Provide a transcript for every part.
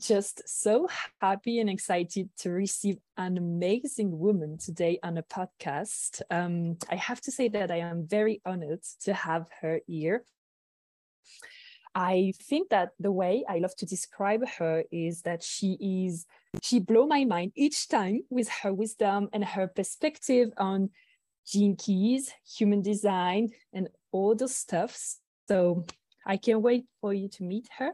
Just so happy and excited to receive an amazing woman today on a podcast. Um, I have to say that I am very honored to have her here. I think that the way I love to describe her is that she is, she blow my mind each time with her wisdom and her perspective on gene keys, human design, and all those stuff. So I can't wait for you to meet her.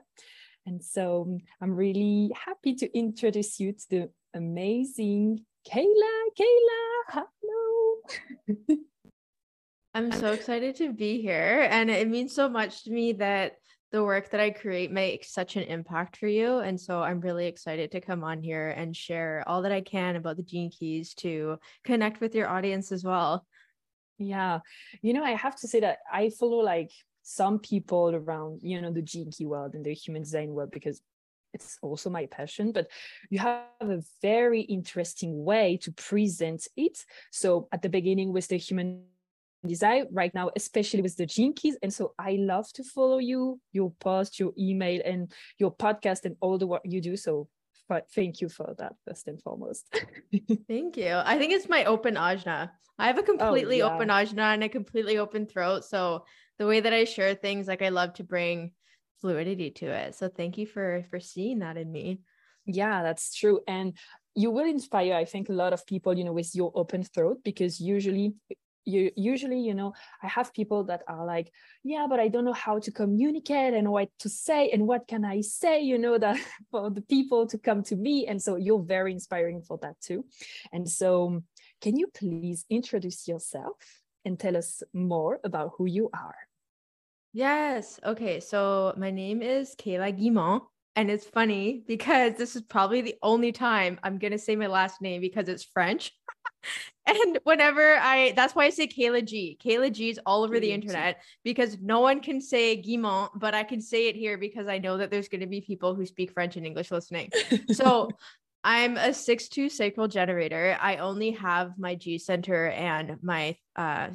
And so um, I'm really happy to introduce you to the amazing Kehla. Kehla, hello. I'm so excited to be here. And it means so much to me that the work that I create makes such an impact for you. And so I'm really excited to come on here and share all that I can about the gene keys to connect with your audience as well. Yeah. You know, I have to say that I follow like some people around you know the key world and the human design world because it's also my passion but you have a very interesting way to present it. So at the beginning with the human design right now especially with the keys. And so i love to follow you your post your email and your podcast and all the work you do. So but thank you for that first and foremost thank you i think it's my open ajna i have a oh, completely oh, yeah. open ajna and a completely open throat so the way that I share things, like I love to bring fluidity to it. So thank you for for seeing that in me. Yeah, that's true. And you will inspire, I think, a lot of people, you know, with your open throat, because usually you usually you know i have people that are like yeah but i don't know how to communicate and what to say and what can i say you know that for the people to come to me and so you're very inspiring for that too and so can you please introduce yourself and tell us more about who you are Yes. Okay. So my name is Kehla Guimont. And it's funny because this is probably the only time I'm going to say my last name because it's French. and whenever I, that's why I say Kehla G. Kehla G is all over the internet because no one can say Guimont, but I can say it here because I know that there's going to be people who speak French and English listening. So I'm a six-two sacral generator. I only have my G center and my uh,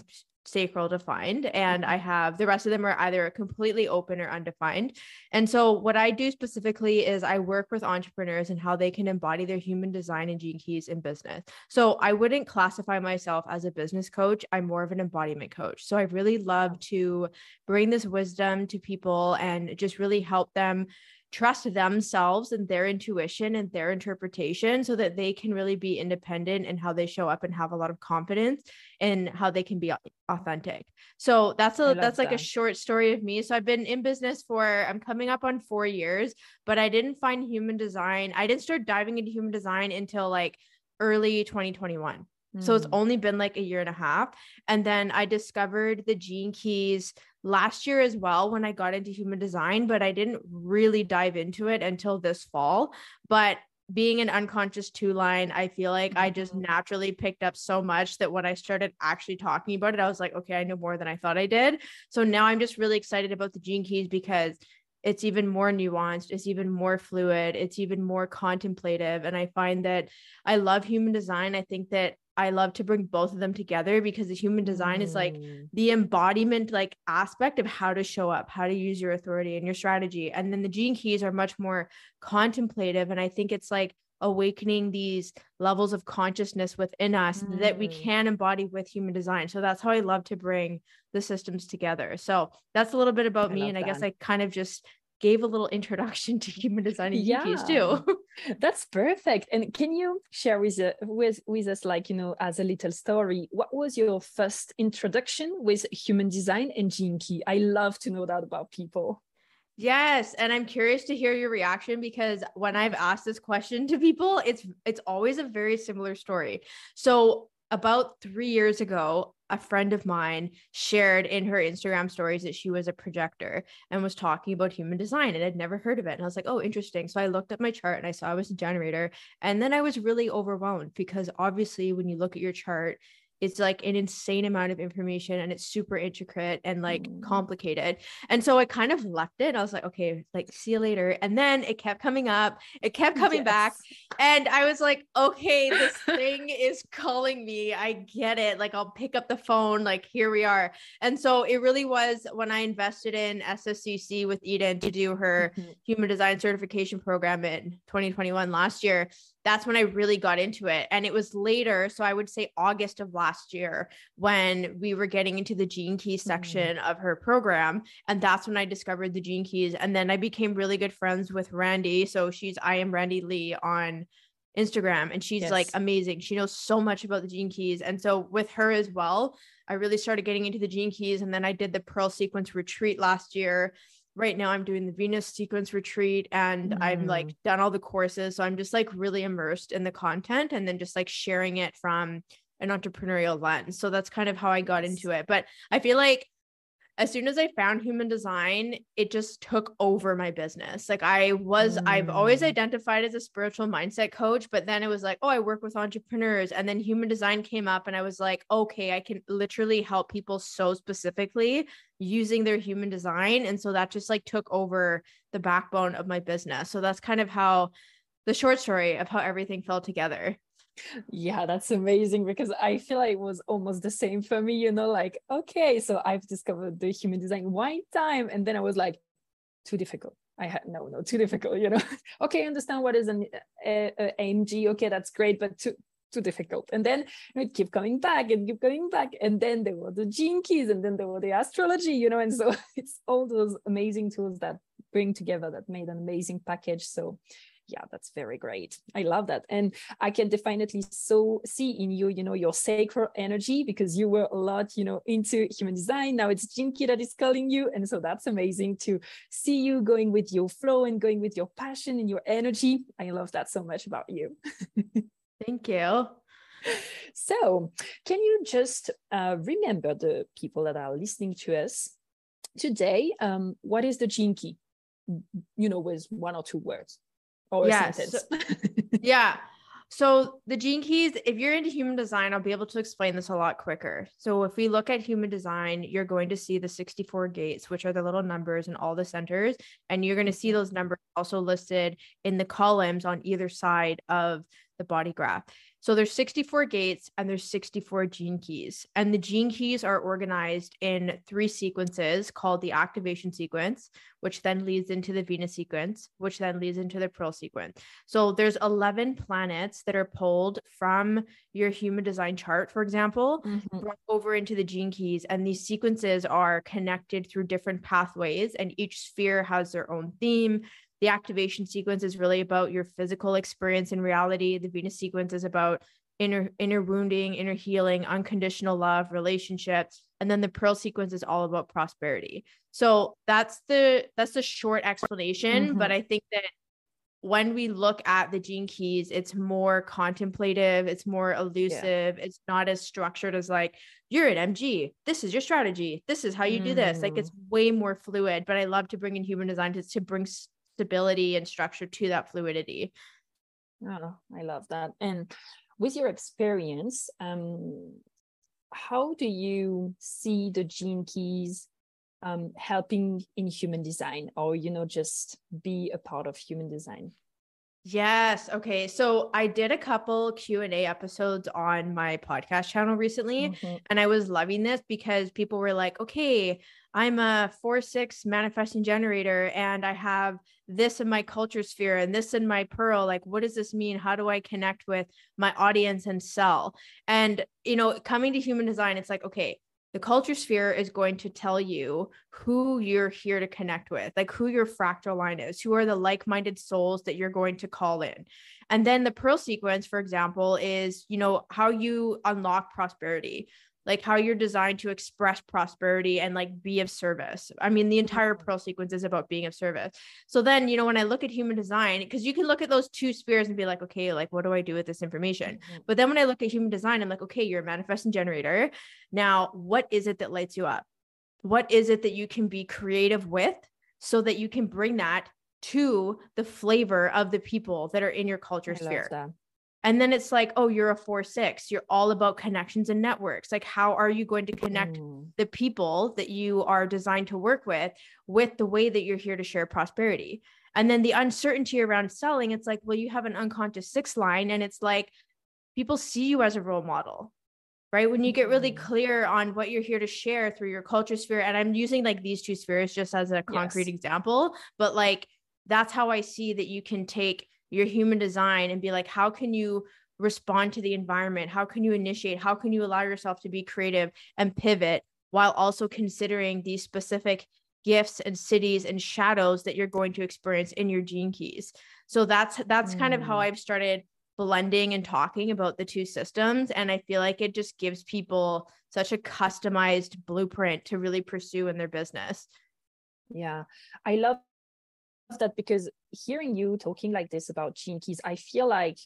sacral defined and i mm-hmm. have the rest of them are either completely open or undefined. And so what i do specifically is i work with entrepreneurs and how they can embody their human design and gene keys in business. So i wouldn't classify myself as a business coach i'm more of an embodiment coach. So i really love to bring this wisdom to people and just really help them trust themselves and their intuition and their interpretation so that they can really be independent in how they show up and have a lot of confidence in how they can be authentic. So that's a that's like that. a short story of me. So I've been in business for I'm coming up on 4 years, but I didn't find human design. I didn't start diving into human design until like early 2021. So it's hmm. only been like a year and a half. And then I discovered the gene keys last year as well when I got into human design, but I didn't really dive into it until this fall. But being an unconscious two line, I feel like I just mm-hmm. naturally picked up so much that when I started actually talking about it, I was like, okay, I know more than I thought I did. So now I'm just really excited about the gene keys because it's even more nuanced, it's even more fluid, it's even more contemplative. And I find that I love human design. I think that I love to bring both of them together because the human design mm. is like mm. the embodiment like aspect of how to show up, how to use your authority and your strategy. And then the gene keys are much more contemplative and I think it's like awakening these levels of consciousness within us mm. that we mm. can embody with human design. So that's how I love to bring the systems together. So that's a little bit about I me and I guess I kind of just gave a little introduction to human design and yeah, too. that's perfect. And can you share with, uh, with with us, like you know, as a little story, what was your first introduction with human design and gene key? I love to know that about people. Yes, and I'm curious to hear your reaction because when I've asked this question to people, it's it's always a very similar story. So about three years ago, a friend of mine shared in her Instagram stories that she was a projector and was talking about human design and I'd never heard of it. And I was like, oh, interesting. So I looked at my chart and I saw I was a generator. And then I was really overwhelmed because obviously, when you look at your chart, it's like an insane amount of information and it's super intricate and like mm. complicated. And so I kind of left it. I was like, okay, like see you later. And then it kept coming up, it kept coming yes. back. And I was like, okay, this thing is calling me. I get it. Like I'll pick up the phone, like here we are. And so it really was when I invested in SSCC with Eden to do her mm-hmm. human design certification program in 2021 last year that's when I really got into it. And it was later, so I would say August of last year, when we were getting into the gene keys mm-hmm. section mm. of her program. And that's when I discovered the gene keys. And then I became really good friends with Randy. So she's I am Randy Lee on Instagram, and she's yes. like amazing. She knows so much about the gene keys. And so with her as well, I really started getting into the gene keys. And then I did the Pearl Sequence retreat last year right now I'm doing the Venus sequence retreat and mm. I'm like mm. done all the courses. So I'm just like really immersed in the content and then just like sharing it from an entrepreneurial lens. So that's kind of how I got into it. But I feel like as soon as I found human design, it just took over my business. Like I was, mm. I've always mm. identified as a spiritual mindset coach, but then it was like, oh, I work with entrepreneurs. And then human design came up, and I was like, okay, I can literally help people so specifically using their human design. And so that just like took over the backbone of my business. So that's kind of how the short story of how everything fell together. Yeah, that's amazing because I feel like it was almost the same for me, you know, like, okay, so I've discovered the human design wine time. And then I was like, too difficult. I had no, no, too difficult, you know. okay, understand what is an a, a AMG. Okay, that's great, but too too difficult. And then it keep coming back and keep coming back. And then there were the gene keys, and then there were the astrology, you know. And so it's all those amazing tools that bring together that made an amazing package. So yeah that's very great. I love that. And i can definitely so see in you you know your sacred energy because you were a lot you know into human design. Now it's key that is calling you. And so that's amazing to see you going with your flow and going with your passion and your energy. I love that so much about you. Thank you. So can you just uh, remember the people that are listening to us today? Um, what is the gene key you know with one or two words or yeah, so, yeah. So the gene keys, if you're into human design, I'll be able to explain this a lot quicker. So if we look at human design, you're going to see the 64 gates, which are the little numbers in all the centers. And you're going to see mm-hmm. those numbers also listed in the columns on either side of the body graph. So there's 64 gates and there's 64 gene keys. And the gene keys are organized in three sequences called the activation sequence, which then leads into the Venus sequence, which then leads into the Pearl sequence. So there's 11 planets that are pulled from your human design chart, for example, mm-hmm. brought over into the gene keys. And these sequences are connected through different pathways, and each sphere has their own theme the activation sequence is really about your physical experience in reality. The Venus sequence is about inner inner wounding, inner healing, unconditional love, relationships, and then the Pearl sequence is all about prosperity. So that's the that's the short explanation, mm-hmm. but I think that when we look at the gene keys, it's more contemplative, it's more elusive, yeah. it's not as structured as like, you're an MG, this is your strategy, this is how you mm. do this. Like it's mm. way more fluid, but I love to bring in human design to, to bring stability and structure to that fluidity. Oh, I love that. And with your experience, um, how do you see the gene keys um, helping in human design or, you know, just be a part of human design? Yes. Okay. So I did a couple Q&A episodes on my podcast channel recently mm-hmm. and I was loving this because people were like, "Okay, I'm a 4/6 manifesting generator and I have this in my culture sphere and this in my pearl. Like what does this mean? How do I connect with my audience and sell?" And you know, coming to human design, it's like, "Okay, the culture sphere is going to tell you who you're here to connect with, like who your fractal line is, who are the like minded souls that you're going to call in. And then the pearl sequence, for example, is, you know, how you unlock prosperity. Like how you're designed to express prosperity and like be of service. I mean, the entire Mm-hmm. pearl sequence is about being of service. So then, you know, when I look at human design, because you can look at those two spheres and be like, okay, like what do I do with this information? Mhm. But then when I look at human design, I'm like, okay, you're a manifesting generator. Now, what is it that lights you up? What is it that you can be creative with so that you can bring that to the flavor of the people that are in your culture I sphere? And then it's like, oh, you're a four six. You're all about connections and networks. Like, how are you going to connect Mm. the people that you are designed to work with with the way that you're here to share prosperity? And then the uncertainty around selling, it's like, well, you have an unconscious six line, and it's like people see you as a role model, right? When you get really Mhm. clear on what you're here to share through your culture sphere, and I'm using like these two spheres just as a concrete Yes. example, but like that's how I see that you can take your human design and be like, how can you respond to the environment? How can you initiate? How can you allow yourself to be creative and pivot while also considering these specific gifts and siddhis and shadows that you're going to experience in your gene keys? So that's that's kind of how Mm. I've started blending and talking about the two systems and I feel like it just gives people such a customized blueprint to really pursue in their business. Yeah, I love that because hearing you talking like this about gene keys, I feel like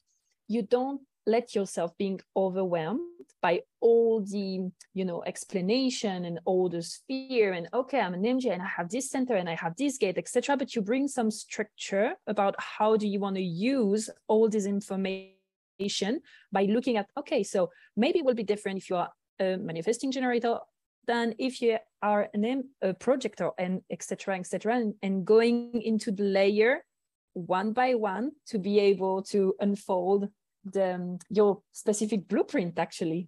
you don't let yourself being overwhelmed by all the you know explanation and all the sphere and okay i'm an mj and i have this center and i have this gate etc but you bring some structure about how do you want to use all this information by looking at okay so maybe it will be different if you are a manifesting generator than if you are an a projector and etc etc and, and going into the layer one by one to be able to unfold the um, your specific blueprint actually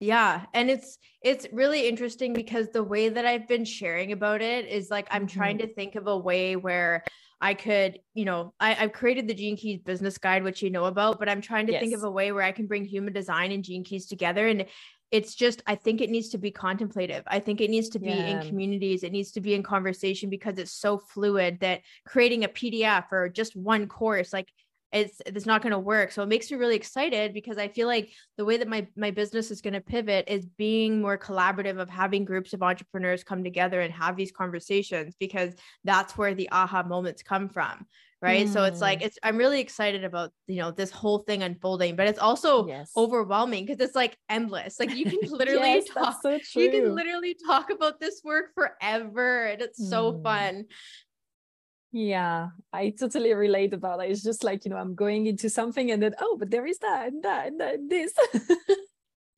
Yeah, and it's it's really interesting because the way that I've been sharing about it is like I'm trying to think of a way where I could, you know, I, I've created the Gene Keys business guide, which you know about, but I'm trying to think of a way where I can bring human design and Gene Keys together. And it's just, I think it needs to be contemplative. I think it needs to be in communities. It needs to be in conversation because it's so fluid that creating a PDF or just one course, like it's it's not going to work. So it makes me really excited because I feel like the way that my my business is going to pivot is being more collaborative of having groups of entrepreneurs come together and have these conversations because that's where the aha moments come from right so it's like Mm. it's i'm really excited about you know this whole thing unfolding but it's also yes overwhelming because it's like endless like you can literally Yes, talk so you can literally talk about this work forever and it's so Mm. fun Yeah, I totally relate about it. It's just like, you know, I'm going into something and then, oh, but there is that and that and that and this.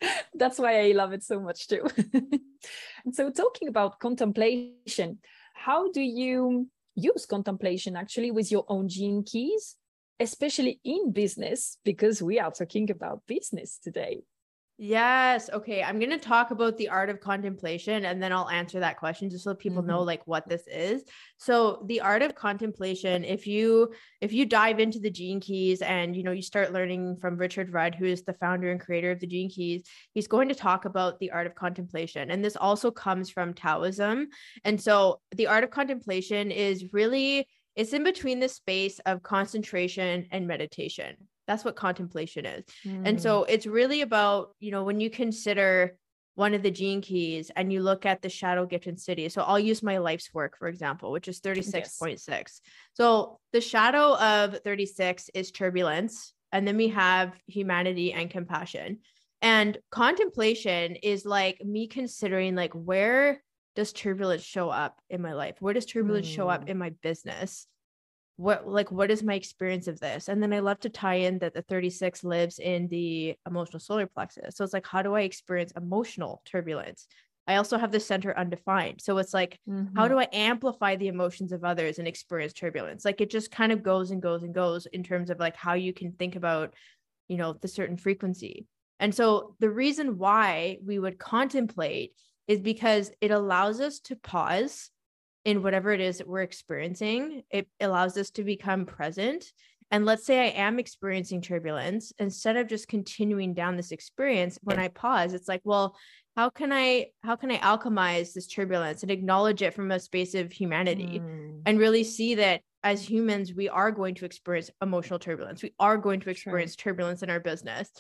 That's why I love it so much too. and so, talking about contemplation, how do you use contemplation actually with your own gene keys, especially in business? Because we are talking about business today. Yes. Okay. I'm going to talk about the art of contemplation and then I'll answer that question just so people know mm-hmm. like what this is. So, the art of contemplation, if you if you dive into the gene keys and you know you start learning from Richard Rudd, who is the founder and creator of the gene keys, he's going to talk about the art of contemplation. And this also comes from Taoism. And so, the art of contemplation is really it's in between the space of concentration and meditation. That's what contemplation is. And Mm. so it's really about, you know, when you consider one of the gene keys and you look at the shadow gift and siddhi. So I'll use my life's work, for example, which is 36.6. So the shadow of 36 is turbulence. And then we have humanity and compassion. And contemplation is like me considering like where does turbulence show up in my life? Where does turbulence show up Mm. in my business? What like what is my experience of this? And then i love to tie in that the 36 lives in the emotional solar plexus. So it's like how do i experience emotional turbulence? I also have the center undefined. So it's like how Mhm. do i amplify the emotions of others and experience turbulence? Like it just kind of goes and goes and goes in terms of like how you can think about you know the certain frequency. And so the reason why we would contemplate is because it allows us to pause in whatever it is that we're experiencing. It allows us to become present. And let's say I am experiencing turbulence, instead of just continuing down this experience, when I pause, it's like, well, how can I how can I alchemize this turbulence and acknowledge it from a space of humanity Mm. and really see that as humans we are going to experience emotional turbulence. We are going to experience turbulence in our business.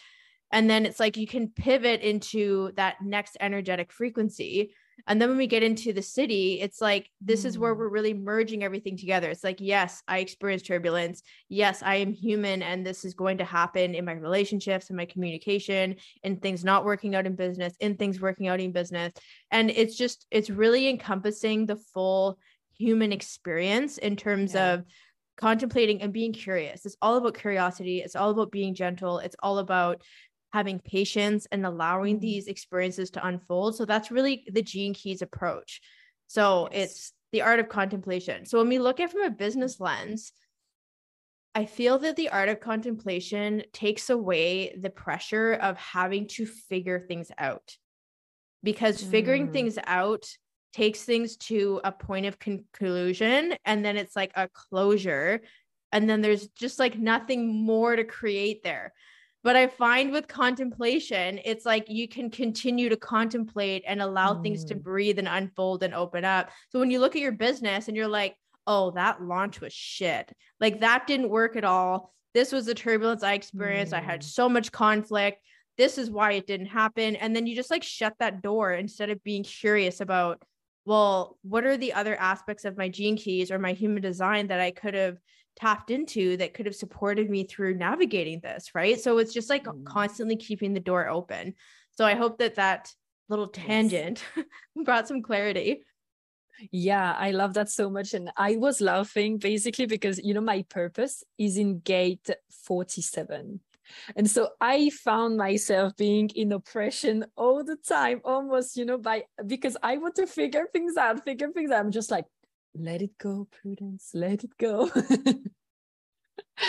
and then it's like you can pivot into that next energetic frequency and then when we get into the siddhi, it's like this is where mm. we're really merging everything together. It's like, yes, I experience turbulence. Yes, I am human, and this is going to happen in my relationships, in my communication, in things not working out in business, in things working out in business. And it's just, it's really encompassing the full human experience in terms yeah. of contemplating and being curious. It's all about curiosity. It's all about being gentle. It's all about having patience and allowing mm-hmm. these experiences to unfold. So that's really the Gene Keys approach. So yes. it's the art of contemplation. So when we look at from a business lens, I feel that the art of contemplation takes away the pressure of having to figure things out because figuring mm. things out takes things to a point of conclusion and then it's like a closure and then there's just like nothing more to create there but I find with contemplation, it's like you can continue to contemplate and allow mm. things to mm. breathe and unfold and open up. So when you look at your business and you're like, oh, that launch was shit, like that didn't work at all. This was the turbulence I experienced. Mm. I had mm. so much conflict. This is why it didn't happen. And then you just like shut that door instead of being curious about, well, what are the other aspects of my gene keys or my human design that I could have tapped into that could have supported me through navigating this right so it's just like mm. constantly keeping the door open so i hope that that little tangent yes. brought some clarity yeah, I love that so much. And I was laughing basically because, you know, my purpose is in gate 47. And so I found myself being in oppression all the time, almost, you know, by because I want to figure things out, figure things out. I'm just like, let it go prudence. Let it go.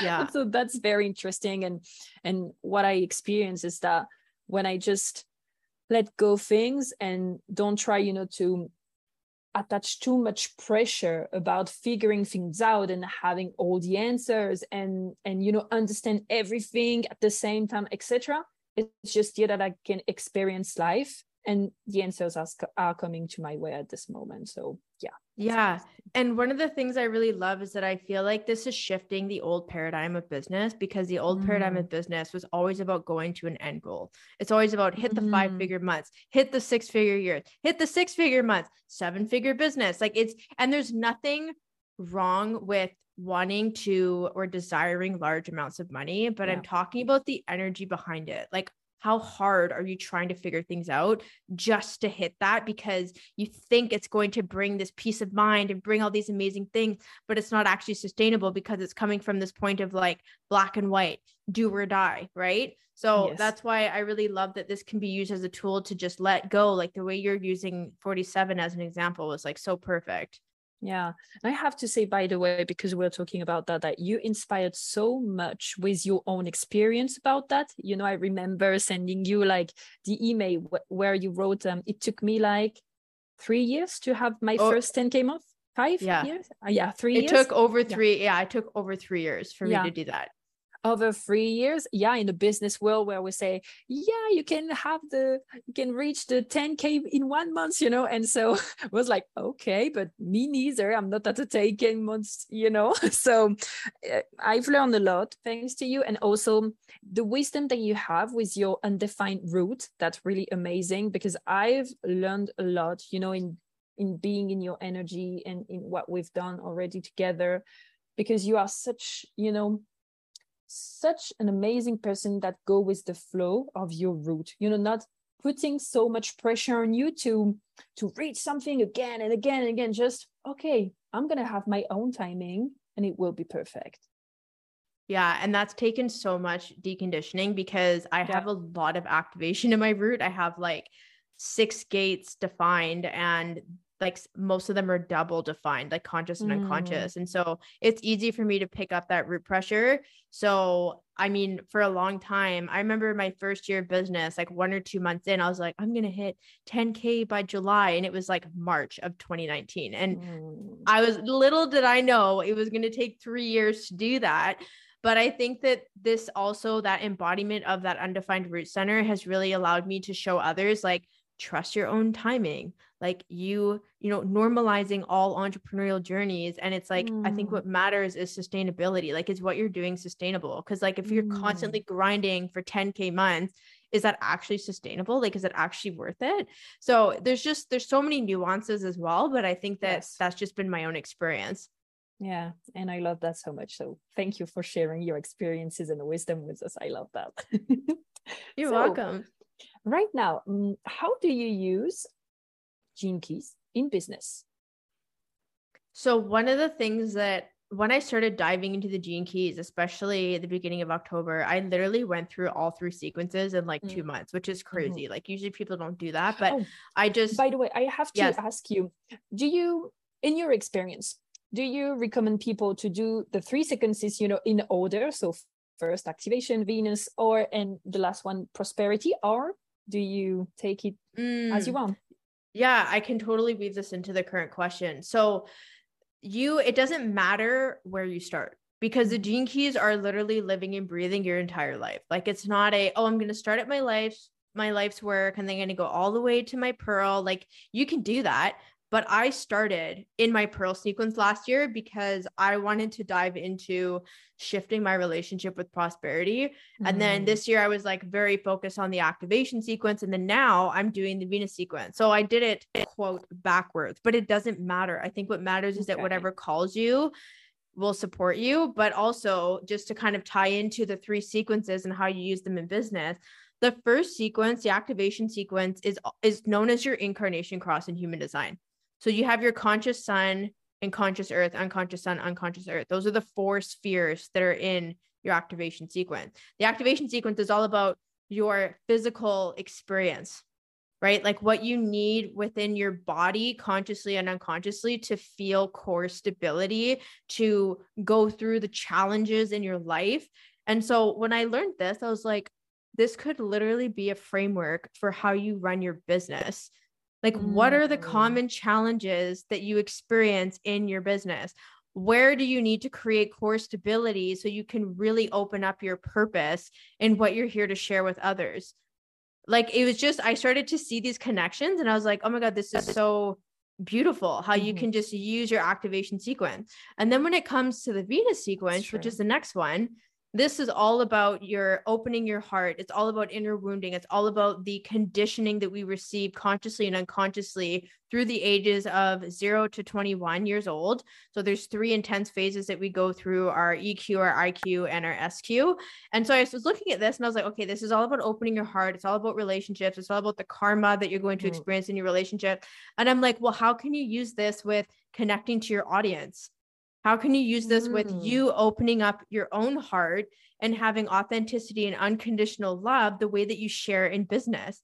Yeah. So that's very interesting. And and what i experience is that when i just let go things and don't try you know to attach too much pressure about figuring things out and having all the answers and and you know understand everything at the same time etc it's just here that i can experience life and the answers are, are coming to my way at this moment. So yeah yeah and one of the things i really love is that i feel like this is shifting the old paradigm of business because the old mm. paradigm of business was always about going to an end goal it's always about hit the mm. five figure months hit the six figure years hit the six figure months seven figure business like it's and there's nothing wrong with wanting to or desiring large amounts of money but yeah. i'm talking about the energy behind it like how hard are you trying to figure things out just to hit that? Because you think it's going to bring this peace of mind and bring all these amazing things but it's not actually sustainable because it's coming from this point of like black and white do or die right? So yes. that's why i really love that this can be used as a tool to just let go like the way you're using 47 as an example was like so perfect yeah. And I have to say, by the way, because we're talking about that, that you inspired so much with your own experience about that. You know, I remember sending you like the email where you wrote, um, it took me like three years to have my oh. first 10K month. Five yeah. years? Uh, yeah, three it years. took over three. Yeah. yeah, it took over three years for yeah. me to do that over three years yeah in the business world where we say yeah you can have the you can reach the 10k in one month you know? And so was like okay but me neither. I'm not at a 10k months you know? So uh, i've learned a lot thanks to you and also the wisdom that you have with your undefined root that's really amazing because i've learned a lot you know in in being in your energy and in what we've done already together because you are such you know such an amazing person that go with the flow of your root. You know not putting so much pressure on you to to reach something again and again and again. Just okay i'm gonna have my own timing and it will be perfect. Yeah and that's taken so much deconditioning because i yeah. have a lot of activation in my root. I have like six gates defined and like most of them are double defined like conscious and mm. unconscious and so it's easy for me to pick up that root pressure so i mean for a long time i remember my first year of business like one or two months in i was like i'm gonna hit 10k by july and it was like march of 2019 and mm. i was little did i know it was gonna take three years to do that but i think that this also that embodiment of that undefined root center has really allowed me to show others like trust your own timing like you you know normalizing all entrepreneurial journeys and it's like mm. i think mm. what matters is sustainability like is what you're doing sustainable because like if you're mm. constantly grinding for 10k months is that actually sustainable like is it actually worth it so there's just there's so many nuances as well but i think that yes. that's just been my own experience yeah and i love that so much so thank you for sharing your experiences and wisdom with us i love that you're so, welcome right now mm, how do you use gene keys in business so one of the things that when I started diving into the gene keys, especially at the beginning of October, I literally went through all three sequences in like mm. two months, which is mm-hmm. crazy. Mm-hmm. Like usually people don't do that, but oh, I just. By the way, I have to yes. ask you: Do you, in your experience, do you recommend people to do the three sequences, you know, in order? So first activation, Venus, or and the last one prosperity, or do you take it mm. as you mm. want? Yeah, I can totally weave this into the current question. So you it doesn't matter where you start because the gene keys are literally living and breathing your entire life. Like it's not a, oh, I'm going to start at my life, my life's work, and then going to go all the way to my pearl. Like you can do that. But I started in my Pearl sequence last year because I wanted to dive into shifting my relationship with prosperity. Mm-hmm. And then mm. this year I was like very focused on the activation sequence. And then now I'm doing the Venus sequence. So I did it quote backwards, but it doesn't matter. I think what matters is okay. that whatever calls you will support you, but also just to kind of tie into the three sequences and how you use them in business the first sequence the activation sequence is is known as your incarnation cross in human design so you have your conscious sun and conscious earth, unconscious sun, unconscious earth. Those are the four spheres that are in your activation sequence. The activation sequence is all about your physical experience, right? Like what you need within your body, consciously and unconsciously, to feel core stability, to go through the challenges in your life. And so when I learned this, I was like, this could literally be a framework for how you run your business like, mm-hmm. what are the mm. common challenges that you experience in your business? Where do you need to create core stability so you can really open up your purpose and what you're here to share with others? Like, it was just, I started to see these connections and I was like, oh my God, this is so beautiful how mm-hmm. you can just use your activation sequence. And then when it comes to the Venus sequence, which is the next one, this is all about your opening your heart. It's all about inner wounding. It's all about the conditioning that we receive consciously and unconsciously through the ages of 0 to 21 years old. So there's three intense phases that we go through our EQ, our IQ, and our SQ. And so I was looking at this and I was like, okay, this is all about opening your heart. It's all about relationships. It's all about the karma that you're going to mm. experience in your relationship. And I'm like, well, how can you use this with connecting to your audience? How can you use this mm. with you opening up your own heart and having authenticity and unconditional love the way that you share in business?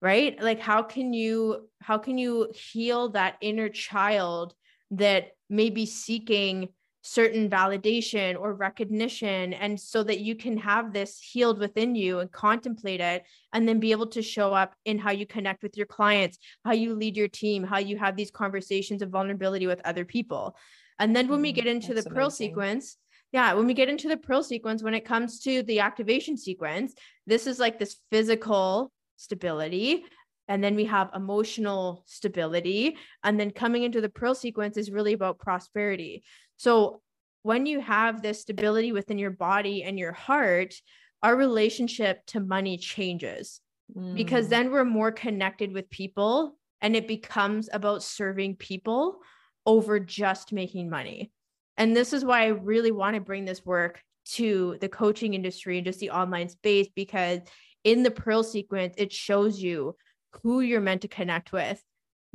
Right? Like how can you how can you heal that inner child that may be seeking certain validation or recognition and so that you can have this healed within you and contemplate it and then be able to show up in how you connect with your clients how you lead your team how you have these conversations of vulnerability with other people and then when we mm, get into That's the pearl amazing. sequence, yeah, when we get into the pearl sequence, when it comes to the activation sequence, this is like this physical stability. And then we have emotional stability. And then coming into the pearl sequence is really about prosperity. So when you have this stability within your body and your heart, our relationship to money changes mm. because then we're more connected with people and it becomes about serving people over just making money. And this is why I really want to bring this work to the coaching industry and just the online space because in the Pearl sequence, it shows you who you're meant to connect with.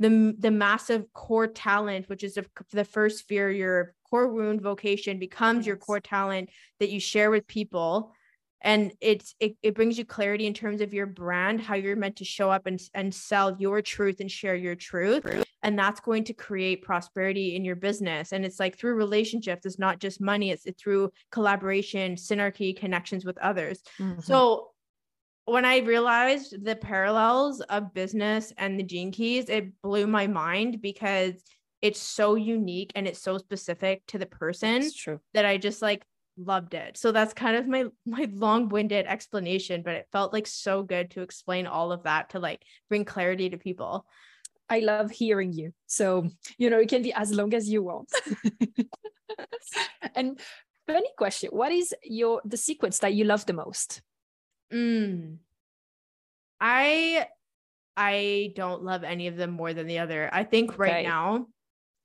The, the massive core talent, which is the, the first fear, your core wound vocation becomes your core talent that you share with people and it's it, it brings you clarity in terms of your brand how you're meant to show up and, and sell your truth and share your truth and that's going to create prosperity in your business and it's like through relationships it's not just money it's, it's through collaboration synergy connections with others mm-hmm. so when i realized the parallels of business and the gene keys it blew my mind because it's so unique and it's so specific to the person true. that i just like loved it. So that's kind of my my long-winded explanation, but it felt like so good to explain all of that to like bring clarity to people. I love hearing you. So, you know, it can be as long as you want. and funny question, what is your the sequence that you love the most? Mm. I I don't love any of them more than the other. I think right now,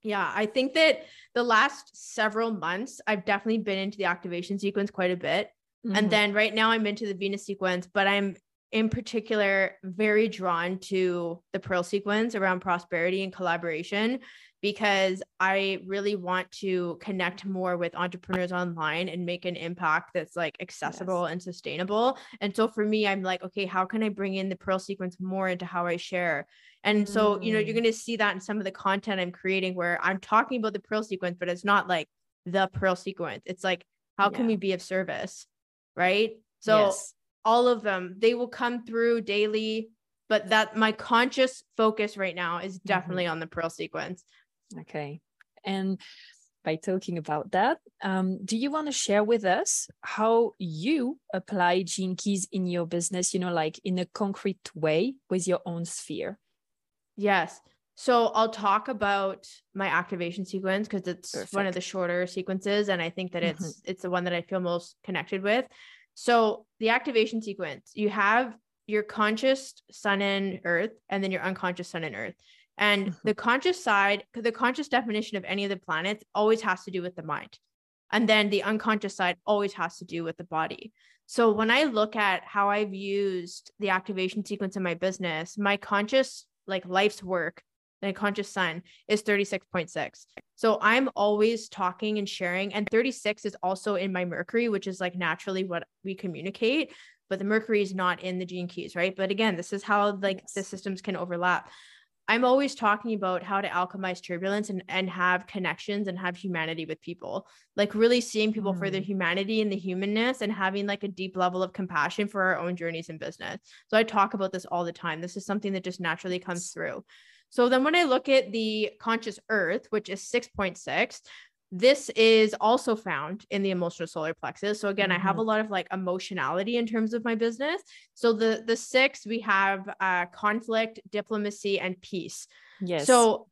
yeah, I think that the last several months I've definitely been into the activation sequence quite a bit. Mm-hmm. And then right now I'm into the Venus sequence, but I'm in particular very drawn to the Pearl sequence around prosperity and collaboration because I really want to connect more with entrepreneurs online and make an impact that's like accessible yes. and sustainable. And so for me, I'm like, okay, how can I bring in the Pearl sequence more into how I share? And so, you know, you're mm. going to see that in some of the content I'm creating where I'm talking about the Pearl sequence, but it's not like the Pearl sequence. It's like, how yeah. can we be of service? Right. So, yes. all of them, they will come through daily but that my conscious focus right now is mm-hmm. definitely mm-hmm. on the pearl sequence Okay. And by talking about that, um, do you want to share with us how you apply gene keys in your business, you know, like in a concrete way with your own sphere? Yes. So I'll talk about my activation sequence because it's Perfect. one of the shorter sequences. And I think that it's mm-hmm. it's the one that I feel most connected with. So the activation sequence, you have your conscious sun and earth, and then your unconscious sun and earth. And mm-hmm. the conscious side, the conscious definition of any of the planets always has to do with the mind. And then the unconscious side always has to do with the body. So when I look at how I've used the activation sequence in my business, my conscious, like life's work, and conscious sun is 36.6. So I'm always talking and sharing. And 36 is also in my Mercury, which is like naturally what we communicate. But the Mercury is not in the gene keys, right? But again, this is how like yes. the systems can overlap. I'm always talking about how to alchemize turbulence and, and have connections and have humanity with people, like really seeing people mm. for their mm. humanity and the humanness and having like a deep level of compassion for our own journeys in business. So I talk about this all the time. This is something that just naturally comes through. So then when I look at the conscious earth, which is 6.6, this is also found in the emotional solar plexus so again mm-hmm. i have a mm-hmm. lot of like emotionality in terms of my business so the the six we have uh conflict diplomacy and peace yes so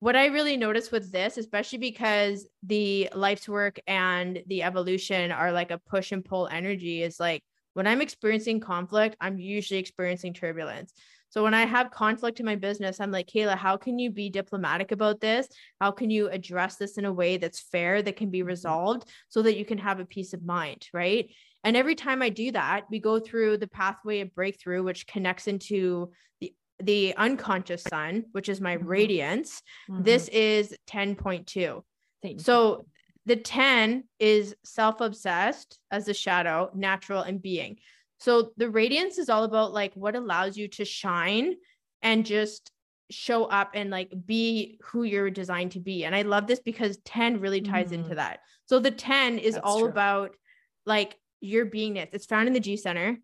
what i really notice with this especially because the life's work and the evolution are like a push and pull energy is like when i'm experiencing conflict i'm usually experiencing turbulence so when I have conflict in my business, I'm like, Kehla, how can you be diplomatic about this? How can you address this in a way that's fair, that can be mm-hmm. resolved so that you can have a peace of mind? Right. And every time I do that, we go through the pathway of breakthrough, which connects into the the unconscious sun, which is my mm-hmm. radiance. Mm-hmm. This is 10.2. So the 10 is self obsessed as a shadow, natural, and being. So the radiance is all about like what allows you to shine and just show up and like be who you're designed to be. And I love this because 10 really ties mm. into that. So the 10 is That's all true. about like your beingness. It's found in the G center,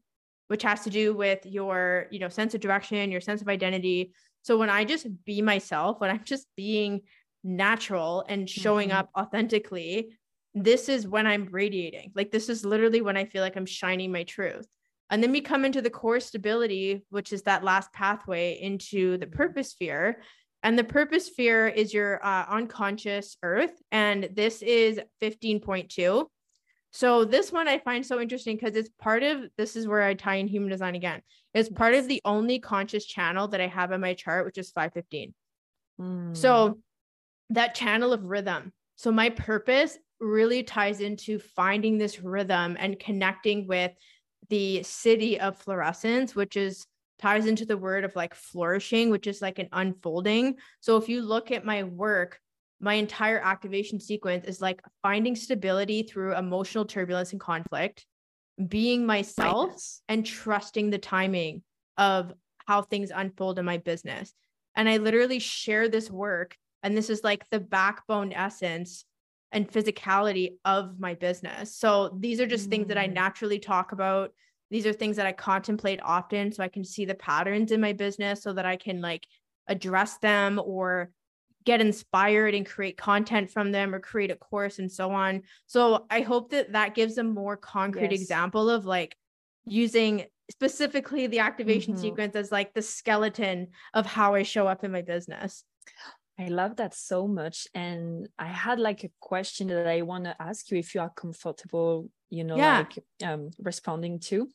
which has to do with your, you know, sense of direction, your sense of identity. So when I just be myself, when I'm just being natural and showing mm-hmm. up authentically, this is when I'm radiating. Like this is literally when I feel like I'm shining my truth. And then we come into the core stability, which is that last pathway into the purpose sphere. And the purpose sphere is your uh, unconscious earth. And this is 15.2. So this one I find so interesting because it's part of this is where I tie in human design again. It's part of the only conscious channel that I have in my chart, which is 515. Mm. So that channel of rhythm. So my purpose really ties into finding this rhythm and connecting with the siddhi of florescence, which is ties into the word of like flourishing, which is like an unfolding. So if you look at my work, my entire activation sequence is like finding stability through emotional turbulence and conflict, being myself and trusting the timing of how things unfold in my business. And I literally share this work. And this is like the backbone essence and physicality of my business. So these are just mm. things that I mm. naturally talk about. These are things that I contemplate often so I can see the patterns in my business so that I can like address them or get inspired and create content from them or create a course and so on. So I hope that that gives a more concrete yes. example of like using specifically the activation mm-hmm. sequence as like the skeleton of how I show up in my business. I love that so much. And I had like a question that I want to ask you if you are comfortable, you know, yeah. like um, responding to.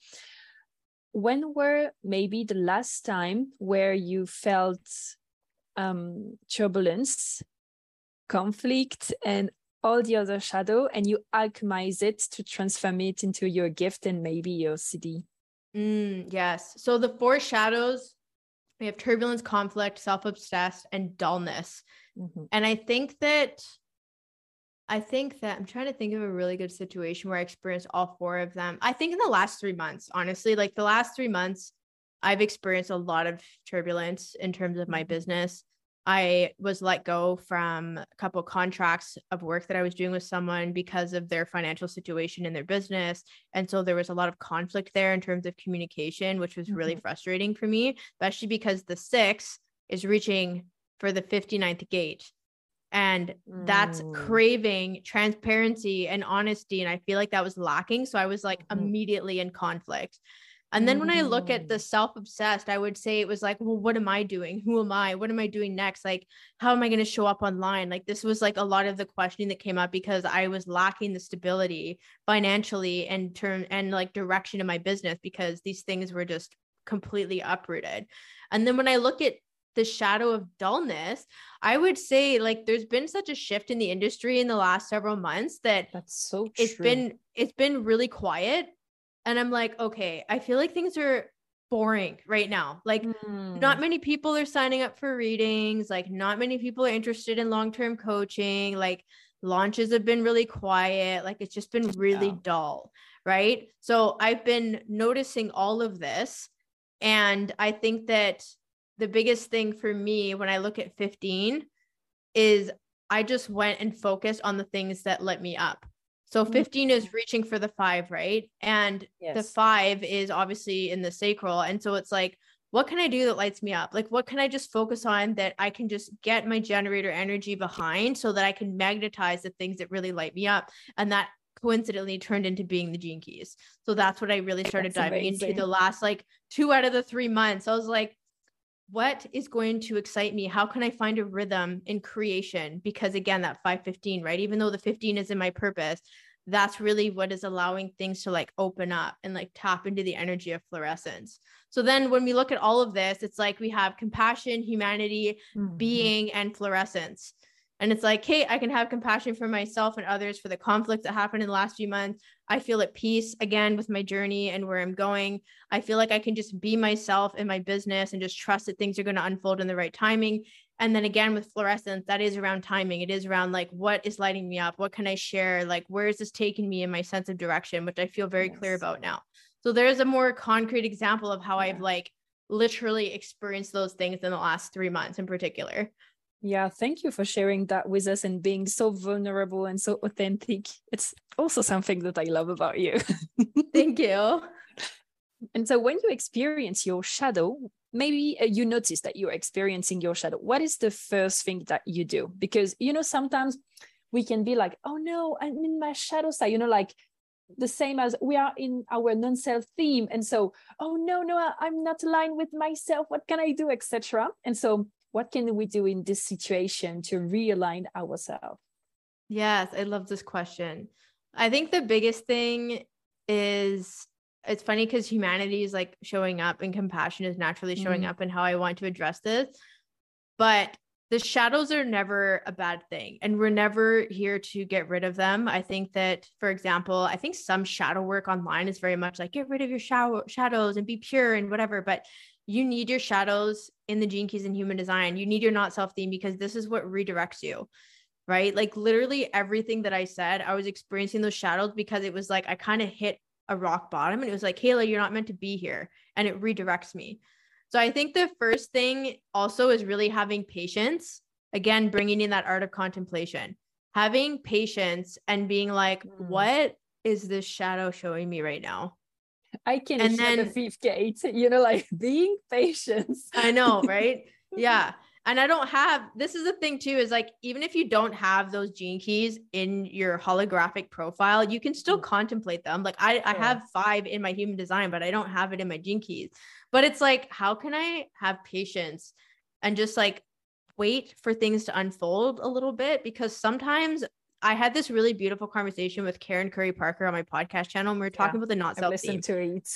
When were maybe the last time where you felt um, turbulence, conflict, and all the other shadow, and you alchemize it to transform it into your gift and maybe your siddhi? Mm, yes. So the four shadows we have turbulence, conflict, self obsessed, and dullness. Mm-hmm. And I think that, I think that I'm trying to think of a really good situation where I experienced all four of them. I think in the last three months, honestly, like the last three months, I've experienced a lot of turbulence in terms of my mm-hmm. business. I was let go from a couple contracts of work that I was doing with someone because of their financial situation in their business. And so there was a lot of conflict there in terms of communication, which was really mm-hmm. frustrating for me, especially because the six is reaching for the 59th gate. And that's mm. craving transparency and honesty. And I feel like that was lacking. So I was like mm-hmm. immediately in conflict. And then when I look at the mm. self obsessed, I would say it was like, well, what am I doing? Who am I? What am I doing next? Like, how am I going to show up online? Like, this was like a lot of the questioning that came up because I was lacking the stability financially and term and like direction in my business because these things were just completely uprooted. And then when I look at the shadow of dullness, I would say like there's been such a shift in the industry in the last several months that that's so true. it's been it's been really quiet and I'm like, okay, I feel like things are boring right now. Like, mm. not many people are signing up for readings. Like, not many people are interested in long term coaching. Like, launches have been really quiet. Like, it's just been really yeah. dull. Right. So, I've been noticing all of this. And I think that the biggest thing for me when I look at 15 is I just went and focused on the things that lit me up. So mm-hmm. 15 is reaching for the five, right? And yes. the five is obviously in the sacral. And so it's like, what can I do that lights me up? Like, what can I just focus on that I can just get my generator energy behind so that I can magnetize the things that really light me up? And that coincidentally turned into being the gene keys. So that's what I really started that's diving amazing. into the last like two out of the three months. I was like, what is going to excite me? How can i find a rhythm in creation? Because again that 515 right? Even though the 15 is in my purpose that's really what is allowing things to like open up and like tap into the energy of florescence. So then when we look at all of this it's like we have compassion humanity mm-hmm. being and florescence. And it's like, hey, I can have compassion for myself and others for the conflict that happened in the last few months. I feel at peace again with my journey and where I'm going. I feel like I can just be myself in my business and just trust that things are going to unfold in the right timing. And then again with florescence, that is around timing. It is around like what is lighting me up? What can I share? Like where is this taking me in my sense of direction, which I feel very yes. clear about now. So there's a more concrete example of how yeah. I've like literally experienced those things in the last three months in particular. Yeah, thank you for sharing that with us and being so vulnerable and so authentic. It's also something that I love about you. thank you. And so, when you experience your shadow, maybe uh, you notice that you're experiencing your shadow. What is the first thing that you do? Because, you know, sometimes we can be like, oh no, I'm in my shadow side, you know, like the same as we are in our non-self theme and so oh no no i'm not aligned with myself what can i do etc and so what can we do in this situation to realign ourselves? Yes, I love this question. I think the biggest thing is it's funny because humanity is like showing up and compassion is naturally showing mm-hmm. up and how I want to address this. But the shadows are never a bad thing and we're never here to get rid of them. I think that, for example, I think some shadow work online is very much like get rid of your shadow shadows and be pure and whatever. But you need your shadows in the gene keys in human design. You need your not self theme because this is what redirects you. Right. Like literally everything that I said, I was experiencing those shadows because it was like I kind of hit a rock bottom and it was like, Kehla, you're not meant to be here. And it redirects me. So I think the first thing also is really having patience. Again, bringing in that art of contemplation, having patience and being like, mm. what is this shadow showing me right now? I can and then the fifth gate, you know, like being patient. I know, right? yeah. and I don't have this is the thing too is like even if you don't have those gene keys in your holographic profile, you can still mm. contemplate them. Like I, I have five in my human design, but I don't have it in my gene keys. But it's like, how can I have patience and just like wait for things to unfold a little bit? Because sometimes I had this really beautiful conversation with Karen Curry Parker on my podcast channel, and we were talking yeah, about the not self. Listen to it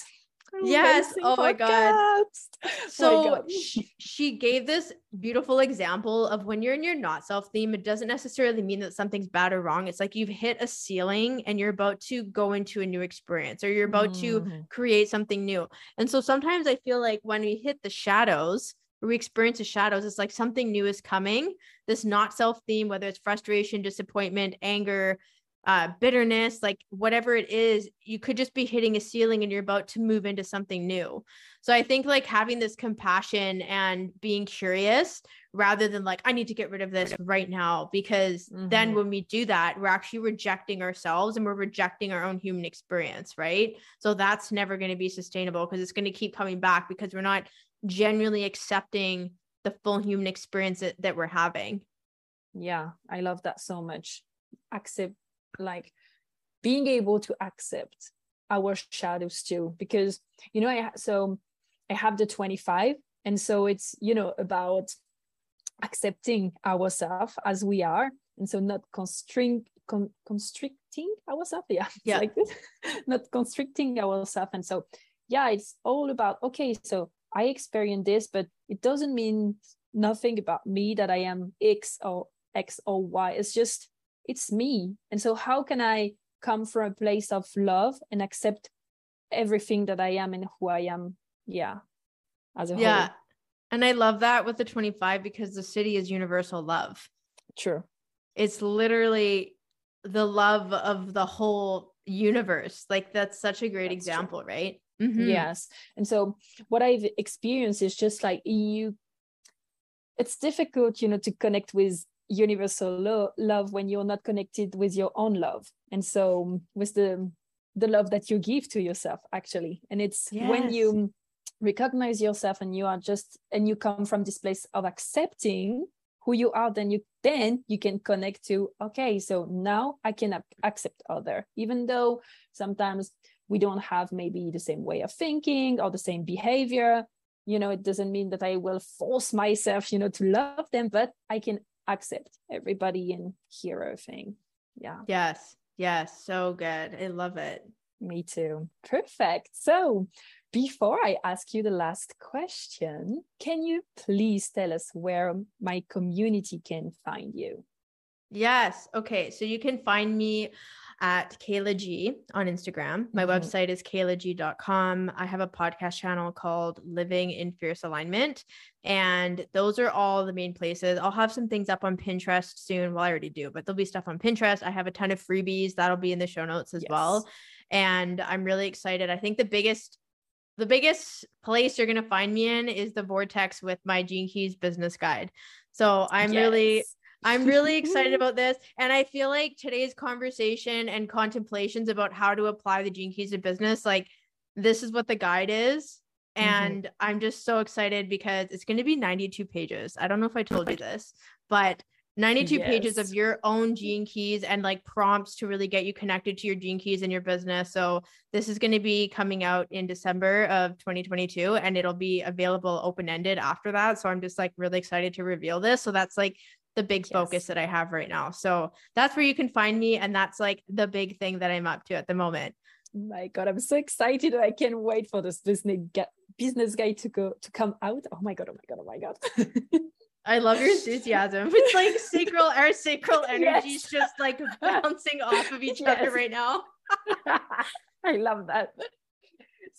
yes oh my god so my god. She, she gave this beautiful example of when you're in your not self theme it doesn't necessarily mean that something's bad or wrong it's like you've hit a ceiling and you're about to go into a new experience or you're about mm. to create something new and so sometimes i feel like when we hit the shadows or we experience the shadows it's like something new is coming this not self theme whether it's frustration disappointment anger uh, bitterness, like whatever it is, you could just be hitting a ceiling and you're about to move into something new. So I think like having this compassion and being curious rather than like, I need to get rid of this right now, because mm-hmm. then when we do that, we're actually rejecting ourselves and we're rejecting our own human experience, right? So that's never going to be sustainable because it's going to keep coming back because we're not genuinely accepting the full human experience that, that we're having. Yeah, I love that so much. Accept like being able to accept our shadows too because you know i so i have the 25 and so it's you know about accepting ourselves as we are and so not constrict con, constricting ourselves yeah yeah like this not constricting ourselves and so yeah it's all about okay so i experience this but it doesn't mean nothing about me that i am x or x or y. It's just it's me. And so how can i come from a place of love and accept everything that i am and who i am? Yeah as a yeah. whole. and i love that with the 25 because the siddhi is universal love. True. It's literally the love of the whole universe. Like that's such a great that's example true. right mm-hmm. yes and so what i've experienced is just like you it's difficult you know to connect with universal lo- love when you're not connected with your own love and so with the the love that you give to yourself actually and it's yes. when you recognize yourself and you are just and you come from this place of accepting who you are then you then you can connect to okay so now i can accept other even though sometimes we don't have maybe the same way of thinking or the same behavior you know it doesn't mean that i will force myself you know to love them but i can accept everybody and hero thing. Yeah. Yes. Yes. So good. I love it. Me too. Perfect. So before I ask you the last question, can you please tell us where my community can find you? Yes. Okay. So you can find me at Kehla G on Instagram. My mm-hmm. website is kehlag.com. I have a podcast channel called Living in Fierce Alignment. And those are all the main places. I'll have some things up on Pinterest soon. Well, I already do, but there'll be stuff on Pinterest. I have a ton of freebies that'll be in the show notes as yes. well. And I'm really excited. I think the biggest the biggest place you're going to find me in is the vortex with my gene keys business guide so i'm yes. really I'm really excited about this. And I feel like today's conversation and contemplations about how to apply the gene keys to business, like this is what the guide is. Mm-hmm. And mm-hmm. I'm just so excited because it's going to be 92 pages. I don't know if I told you this, but 92 yes. pages of your own gene keys and like prompts to really get you connected to your gene keys in your business. So this is going to be coming out in December of 2022 and it'll be available open ended after that. So I'm just like really excited to reveal this. So that's like the big yes. focus that I have right now. So that's where you can find me. And that's like the big thing that I'm up to at the moment. My God, I'm so excited. I can't wait for this business business guide to go to come out. Oh my God, oh my God, oh my God. I love your enthusiasm. It's like sacral, our sacral energies yes. just like bouncing off of each yes. other right now. I love that.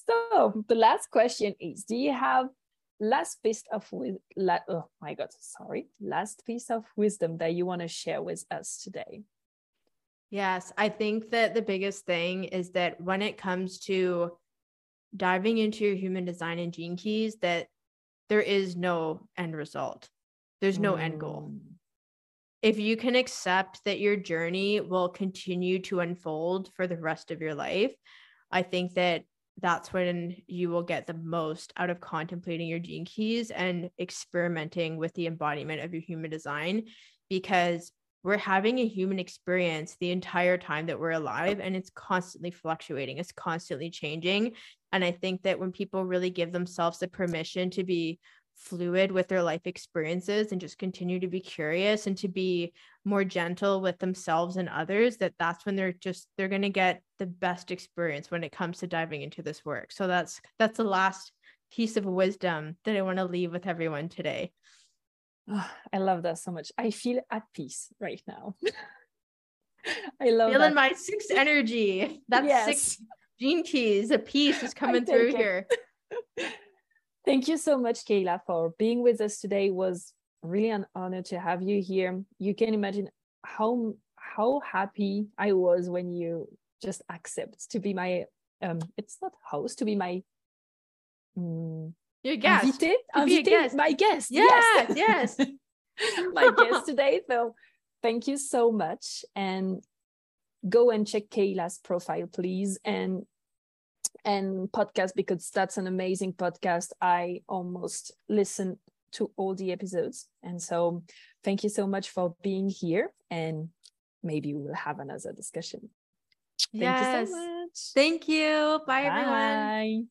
So the last question is Do you have last piece of la- oh my god sorry last piece of wisdom that you want to share with us today yes i think that the biggest thing is that when it comes to diving into your human design and gene keys that there is no end result there's no mm. end goal mm. if you can accept that your journey will continue to unfold for the rest of your life i think that that's when you will get the most out of contemplating your gene keys and experimenting with the embodiment of your human design because we're having a human experience the entire time that we're alive and it's constantly fluctuating it's constantly changing and i think that when people really give themselves the permission to be fluid with their life experiences and just continue to be curious and to be more gentle with themselves and others that that's when they're just they're going to get the best experience when it comes to diving into this work so that's that's the last piece of wisdom that i want to leave with everyone today oh, i love that so much i feel at peace right now i love feeling that. my six energy that's yes. six gene keys a piece is coming through it. here Thank you so much, Kehla, for being with us today. It was really an honor to have you here. You can imagine how how happy I was when you just accept to be my um it's not host to be my um, your guest. Invité, invité, guest. my guest. Yes, yes. yes. my guest today. So thank you so much. And go and check Kehla's profile, please. And and podcast because that's an amazing podcast. I almost listen to all the episodes. And so thank you so much for being here and maybe we'll have another discussion. Thank yes. you so much. Thank you. Bye, Bye. everyone.